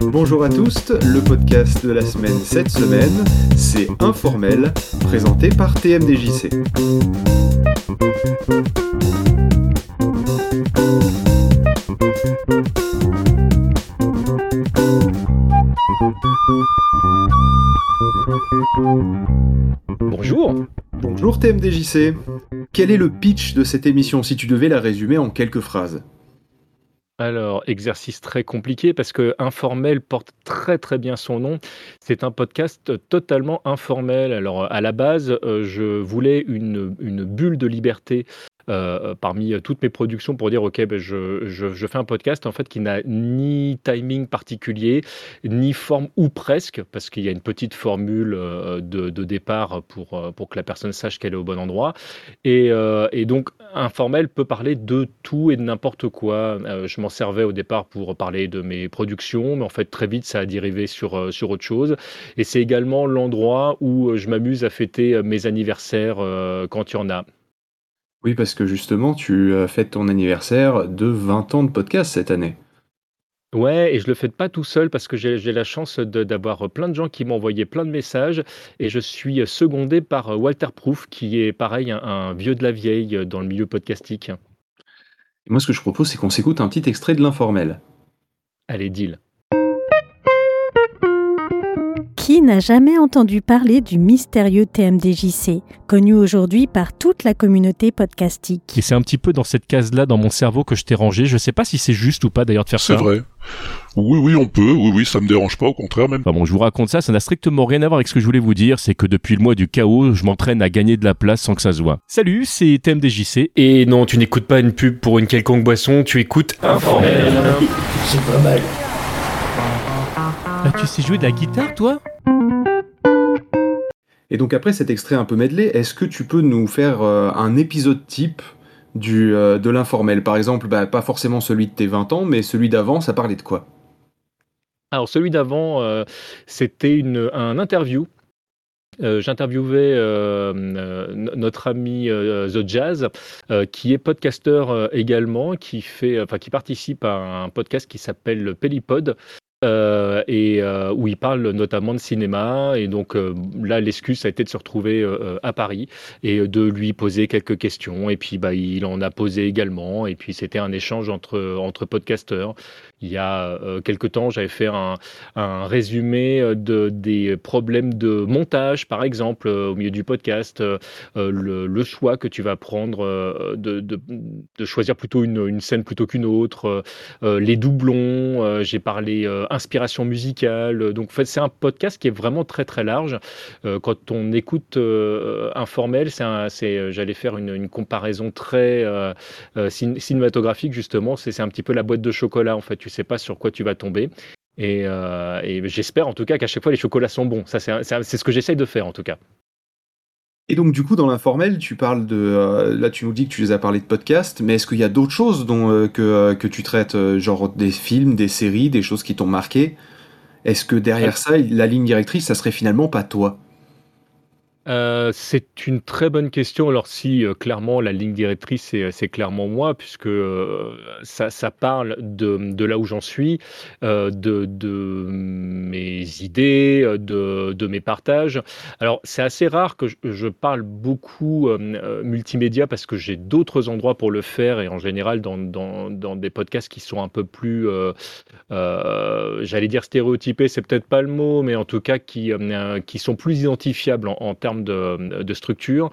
Bonjour à tous, le podcast de la semaine cette semaine, c'est Informel, présenté par TMDJC. TMDJC. Quel est le pitch de cette émission si tu devais la résumer en quelques phrases? Alors, exercice très compliqué parce que Informel porte très très bien son nom. C'est un podcast totalement informel. Alors, à la base, euh, je voulais une, une bulle de liberté euh, parmi euh, toutes mes productions pour dire ok ben je, je, fais un podcast en fait qui n'a ni timing particulier ni forme ou presque parce qu'il y a une petite formule euh, de, de, départ pour, pour que la personne sache qu'elle est au bon endroit. Et, et, donc informel peut parler de tout et de n'importe quoi. Je m'en servais au départ pour parler de mes productions mais en fait très vite ça a dérivé sur, sur autre chose. Et c'est également l'endroit où je m'amuse à fêter mes anniversaires quand il y en a oui, parce que justement, tu fêtes ton anniversaire de 20 ans de podcast cette année. Ouais, et je le fais pas tout seul parce que j'ai la chance d'avoir plein de gens qui m'ont envoyé plein de messages et je suis secondé par Walter Proof qui est pareil un, vieux de la vieille dans le milieu podcastique. Et moi, ce que je propose, c'est qu'on s'écoute un petit extrait de l'informel. Allez, deal. Qui n'a jamais entendu parler du mystérieux TMDJC, connu aujourd'hui par toute la communauté podcastique Et c'est un petit peu dans cette case-là dans mon cerveau que je t'ai rangé. Je sais pas si c'est juste ou pas d'ailleurs de faire ça. C'est vrai. Oui, oui, on peut. Oui, oui, ça me dérange pas, au contraire même. bon, je vous raconte ça, ça n'a strictement rien à voir avec ce que je voulais vous dire. C'est que depuis le mois du chaos, je m'entraîne à gagner de la place sans que ça se voit. Salut, c'est TMDJC. Et non, tu n'écoutes pas une pub pour une quelconque boisson, tu écoutes Informel. C'est pas mal. Ah, tu sais jouer de la guitare, toi? Et donc après cet extrait un peu medley, est-ce que tu peux nous faire euh, un épisode type euh, de l'informel? Par exemple, bah, pas forcément celui de tes 20 ans, mais celui d'avant, ça parlait de quoi? Alors celui d'avant, euh, c'était un interview J'interviewais notre ami The Jazz, qui est podcasteur également, qui participe à un podcast qui s'appelle Pellipod, euh, et euh, où il parle notamment de cinéma. Et donc euh, là, l'excuse a été de se retrouver à Paris et de lui poser quelques questions. Et puis bah, il en a posé également. Et puis c'était un échange entre, entre podcasteurs. Il y a euh, quelque temps, j'avais fait un, un résumé de, des problèmes de montage, par exemple, au milieu du podcast, le, choix que tu vas prendre de, de, de choisir plutôt une, une scène plutôt qu'une autre, les doublons, j'ai parlé inspiration musicale. Donc, en fait, c'est un podcast qui est vraiment très, très large. quand on écoute informel, c'est, j'allais faire une, une, comparaison très cinématographique, justement. C'est, un petit peu la boîte de chocolat, en fait tu sais pas sur quoi tu vas tomber. Euh, et, j'espère en tout cas qu'à chaque fois les chocolats sont bons. Ça, c'est ce que j'essaye de faire en tout cas. Et donc du coup dans l'informel, tu parles de euh, là tu nous dis que tu les as parlé de podcasts, mais est-ce qu'il y a d'autres choses dont euh, que, que tu traites, genre des films, des séries, des choses qui t'ont marqué? Est-ce que derrière ça, la ligne directrice, ça serait finalement pas toi? Euh, c'est une très bonne question. Alors si euh, clairement la ligne directrice c'est, euh, clairement moi puisque ça, parle de, là où j'en suis, de, mes idées, de, mes partages. Alors c'est assez rare que je, parle beaucoup multimédia parce que j'ai d'autres endroits pour le faire et en général dans, des podcasts qui sont un peu plus, j'allais dire stéréotypés, c'est peut-être pas le mot, mais en tout cas qui, qui sont plus identifiables en, en termes de, structure.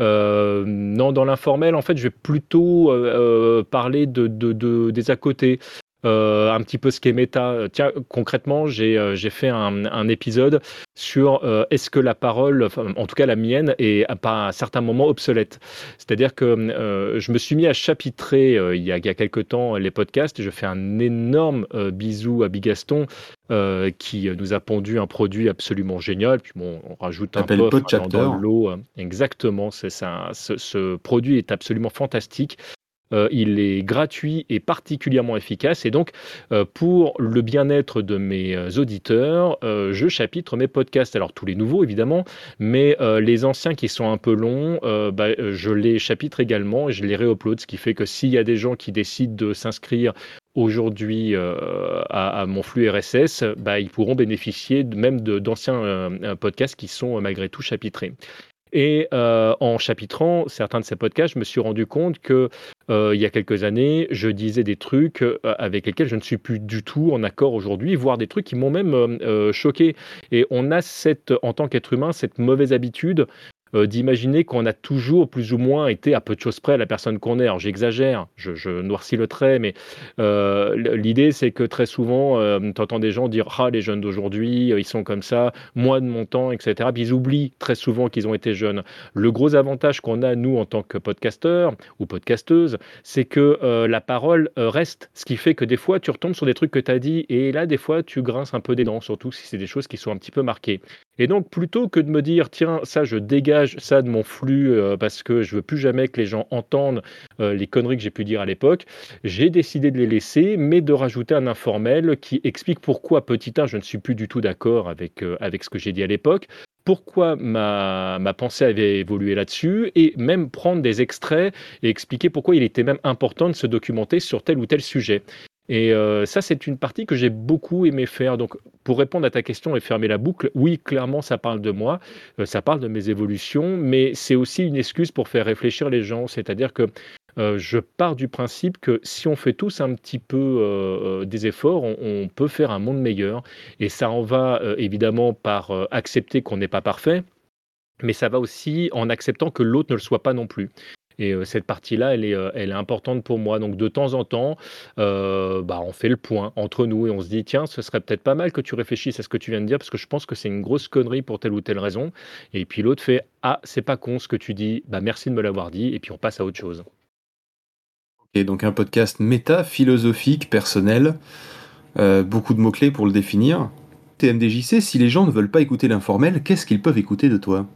Euh, non, dans l'informel, en fait, je vais plutôt euh, euh, parler de, des à côté. Un petit peu ce qu'est méta. Tiens, concrètement, j'ai fait un, épisode sur est-ce que la parole, en tout cas la mienne, est à, un certain moment obsolète. C'est-à-dire que je me suis mis à chapitrer il, y a, il y a quelques temps les podcasts. Je fais un énorme bisou à Bigaston euh, qui nous a pondu un produit absolument génial. Puis bon, on rajoute un peu dans, l'eau. Exactement, c'est ça. Ce, ce, produit est absolument fantastique. Euh, il est gratuit et particulièrement efficace. Et donc, euh, pour le bien-être de mes euh, auditeurs, je chapitre mes podcasts. Alors, tous les nouveaux, évidemment, mais les anciens qui sont un peu longs, bah, je les chapitre également et je les réupload. Ce qui fait que s'il y a des gens qui décident de s'inscrire aujourd'hui à, mon flux RSS, bah, ils pourront bénéficier même d'anciens podcasts qui sont malgré tout chapitrés. Et euh, en chapitrant certains de ces podcasts, je me suis rendu compte que euh, il y a quelques années, je disais des trucs euh, avec lesquels je ne suis plus du tout en accord aujourd'hui, voire des trucs qui m'ont même choqué. Et on a cette, en tant qu'être humain, cette mauvaise habitude euh, d'imaginer qu'on a toujours plus ou moins été à peu de choses près la personne qu'on est. Alors j'exagère, je, noircis le trait, mais euh, l'idée c'est que très souvent, euh, tu entends des gens dire Ah, les jeunes d'aujourd'hui, ils sont comme ça, moi de mon temps, etc. Puis ils oublient très souvent qu'ils ont été jeunes. Le gros avantage qu'on a, nous, en tant que podcasteurs ou podcasteuses, c'est que la parole reste, ce qui fait que des fois, tu retombes sur des trucs que tu as dit, et là, des fois, tu grinces un peu des dents, surtout si c'est des choses qui sont un petit peu marquées. Et donc, plutôt que de me dire, tiens, ça, je dégage ça de mon flux euh, parce que je veux plus jamais que les gens entendent euh, les conneries que j'ai pu dire à l'époque, j'ai décidé de les laisser, mais de rajouter un informel qui explique pourquoi, petit 1, je ne suis plus du tout d'accord avec, euh, avec ce que j'ai dit à l'époque, pourquoi ma, ma, pensée avait évolué là-dessus et même prendre des extraits et expliquer pourquoi il était même important de se documenter sur tel ou tel sujet. Et ça, c'est une partie que j'ai beaucoup aimé faire. Donc, pour répondre à ta question et fermer la boucle, oui, clairement, ça parle de moi, euh, ça parle de mes évolutions, mais c'est aussi une excuse pour faire réfléchir les gens. C'est-à-dire que euh, je pars du principe que si on fait tous un petit peu des efforts, on, peut faire un monde meilleur. Et ça en va évidemment par accepter qu'on n'est pas parfait, mais ça va aussi en acceptant que l'autre ne le soit pas non plus. Et euh, cette partie-là, elle est, euh, elle est importante pour moi. Donc de temps en temps, euh, bah, on fait le point entre nous et on se dit, tiens, ce serait peut-être pas mal que tu réfléchisses à ce que tu viens de dire, parce que je pense que c'est une grosse connerie pour telle ou telle raison. Et puis l'autre fait, ah, c'est pas con ce que tu dis, bah, merci de me l'avoir dit, et puis on passe à autre chose. Ok, donc un podcast méta, philosophique, personnel, beaucoup de mots-clés pour le définir. TMDJC, si les gens ne veulent pas écouter l'informel, qu'est-ce qu'ils peuvent écouter de toi?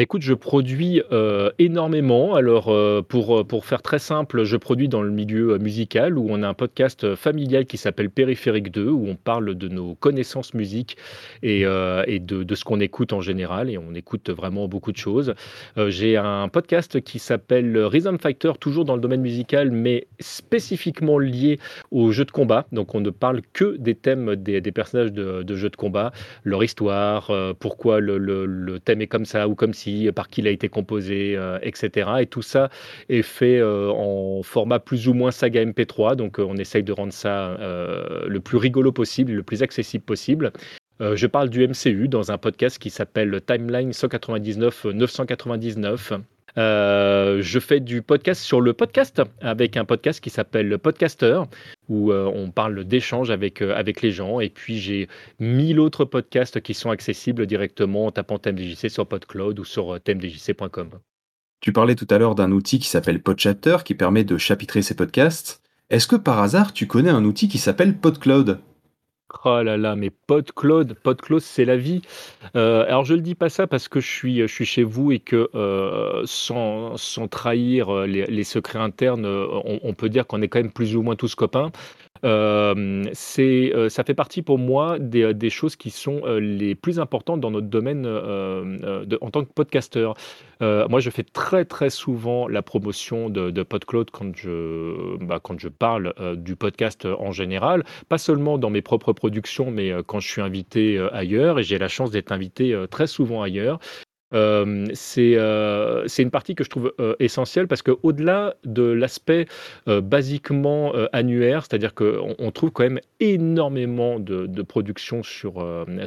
Bah, écoute, je produis euh, énormément. Alors, euh, pour, euh, pour faire très simple, je produis dans le milieu musical où on a un podcast familial qui s'appelle Périphérique 2, où on parle de nos connaissances musique et, et de, de, ce qu'on écoute en général. Et on écoute vraiment beaucoup de choses. J'ai un podcast qui s'appelle Rhythm Fighter, toujours dans le domaine musical, mais spécifiquement lié aux jeux de combat. Donc, on ne parle que des thèmes des, personnages de, de, jeux de combat, leur histoire, pourquoi le, le, thème est comme ça ou comme par qui il a été composé, euh, etc. Et tout ça est fait euh, en format plus ou moins saga MP3. Donc euh, on essaye de rendre ça le plus rigolo possible, le plus accessible possible. je parle du MCU dans un podcast qui s'appelle Timeline 199 999. Je fais du podcast sur le podcast avec un podcast qui s'appelle le Podcaster où on parle d'échanges avec, avec les gens. Et puis j'ai mille autres podcasts qui sont accessibles directement en tapant TMDJC sur PodCloud ou sur tmdjc.com. Tu parlais tout à l'heure d'un outil qui s'appelle PodChapter qui permet de chapitrer ces podcasts. Est-ce que par hasard tu connais un outil qui s'appelle PodCloud? Oh là là, mais PodCloud, PodCloud, c'est la vie. Euh, alors je ne le dis pas ça parce que je suis, je suis chez vous et que euh, sans, sans, trahir euh, les, secrets internes, on, peut dire qu'on est quand même plus ou moins tous copains. ça fait partie pour moi des, des choses qui sont les plus importantes dans notre domaine en tant que podcasteur. moi, je fais très très souvent la promotion de, de PodCloud quand je, bah, quand je parle du podcast en général, pas seulement dans mes propres production, mais euh, quand je suis invité euh, ailleurs, et j'ai la chance d'être invité euh, très souvent ailleurs, c'est une partie que je trouve essentielle parce qu'au-delà de l'aspect basiquement annuaire, c'est-à-dire qu'on on trouve quand même énormément de, de production sur,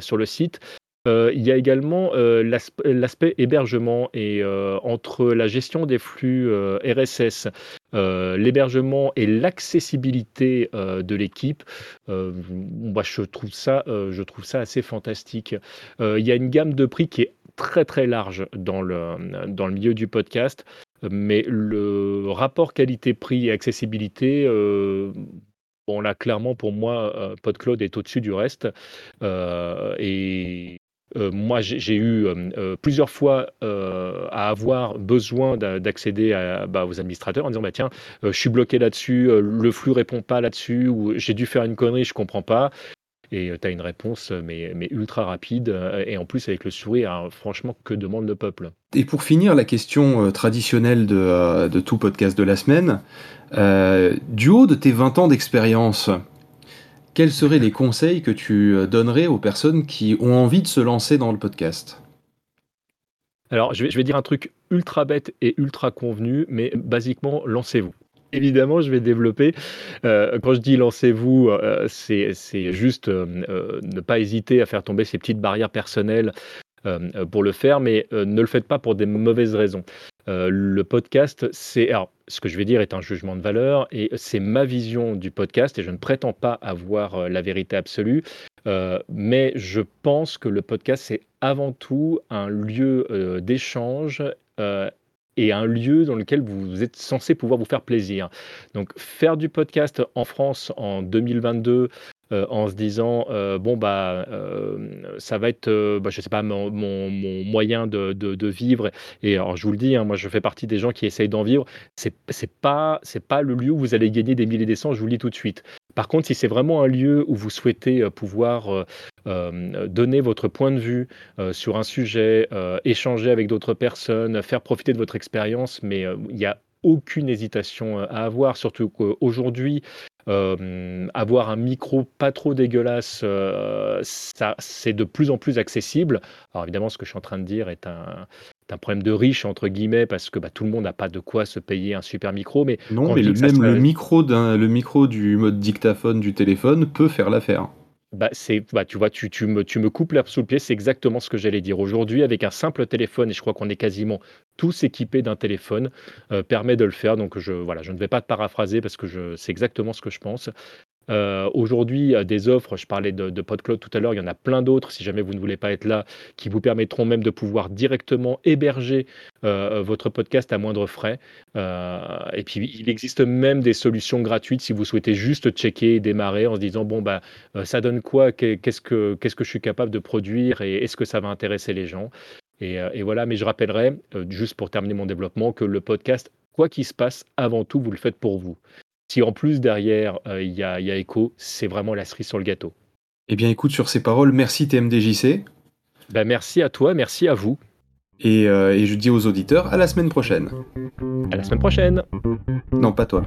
sur le site, il y a également l'aspect hébergement et entre la gestion des flux RSS, l'hébergement et l'accessibilité de l'équipe, je, trouve ça, je trouve ça assez fantastique. il y a une gamme de prix qui est très très large dans le, dans le milieu du podcast, mais le rapport qualité-prix et accessibilité, Bon, là, clairement, pour moi, PodCloud est au-dessus du reste. et moi, j'ai eu plusieurs fois à avoir besoin d'accéder bah, aux administrateurs en disant bah, tiens, je suis bloqué là-dessus, le flux répond pas là-dessus, ou j'ai dû faire une connerie, je comprends pas. Et tu as une réponse mais, ultra rapide et en plus avec le sourire, hein, franchement, que demande le peuple. Et pour finir, la question traditionnelle de, de, tout podcast de la semaine, du haut de tes 20 ans d'expérience, quels seraient les conseils que tu euh, donnerais aux personnes qui ont envie de se lancer dans le podcast? Alors, je vais, dire un truc ultra bête et ultra convenu, mais basiquement, lancez-vous. Évidemment, je vais développer. Euh, quand je dis lancez-vous, euh, c'est juste ne pas hésiter à faire tomber ces petites barrières personnelles pour le faire, mais ne le faites pas pour des mauvaises raisons. Le podcast, c'est ce que je vais dire est un jugement de valeur et c'est ma vision du podcast et je ne prétends pas avoir euh, la vérité absolue, euh, mais je pense que le podcast c'est avant tout un lieu euh, d'échange et un lieu dans lequel vous êtes censé pouvoir vous faire plaisir. Donc faire du podcast en France en 2022 euh, en se disant euh, bon bah euh, ça va être bah, je sais pas mon, moyen de, vivre. Et alors je vous le dis hein, moi je fais partie des gens qui essayent d'en vivre. C'est c'est pas c'est pas le lieu où vous allez gagner des milliers des cents je vous le dis tout de suite par contre si c'est vraiment un lieu où vous souhaitez pouvoir donner votre point de vue sur un sujet échanger avec d'autres personnes faire profiter de votre expérience mais il y a aucune hésitation à avoir, surtout qu'aujourd'hui, euh, avoir un micro pas trop dégueulasse, euh, c'est de plus en plus accessible. Alors évidemment, ce que je suis en train de dire est un, un problème de riche entre guillemets parce que bah, tout le monde n'a pas de quoi se payer un super micro. Mais non, mais le, même le micro d'un, le micro du mode dictaphone du téléphone peut faire l'affaire. Bah, c'est, bah, tu vois, tu, tu, me, tu me coupes l'herbe sous le pied, c'est exactement ce que j'allais dire. Aujourd'hui, avec un simple téléphone, et je crois qu'on est quasiment tous équipés d'un téléphone, euh, permet de le faire. Donc, je, voilà, je ne vais pas te paraphraser parce que je, c'est exactement ce que je pense. Euh, aujourd'hui, des offres, je parlais de, de, PodCloud tout à l'heure, il y en a plein d'autres, si jamais vous ne voulez pas être là, qui vous permettront même de pouvoir directement héberger euh, votre podcast à moindre frais. Euh, et puis, il existe même des solutions gratuites si vous souhaitez juste checker et démarrer en se disant, bon, bah, ça donne quoi? Qu'est-ce que, je suis capable de produire et est-ce que ça va intéresser les gens? Et, et, voilà, mais je rappellerai, juste pour terminer mon développement, que le podcast, quoi qu'il se passe, avant tout, vous le faites pour vous. Si en plus derrière euh, il y, a, écho, c'est vraiment la cerise sur le gâteau. Eh bien écoute, sur ces paroles, merci TMDJC. Ben, bah, merci à toi, merci à vous. Euh, et, je dis aux auditeurs à la semaine prochaine. À la semaine prochaine. Non, pas toi.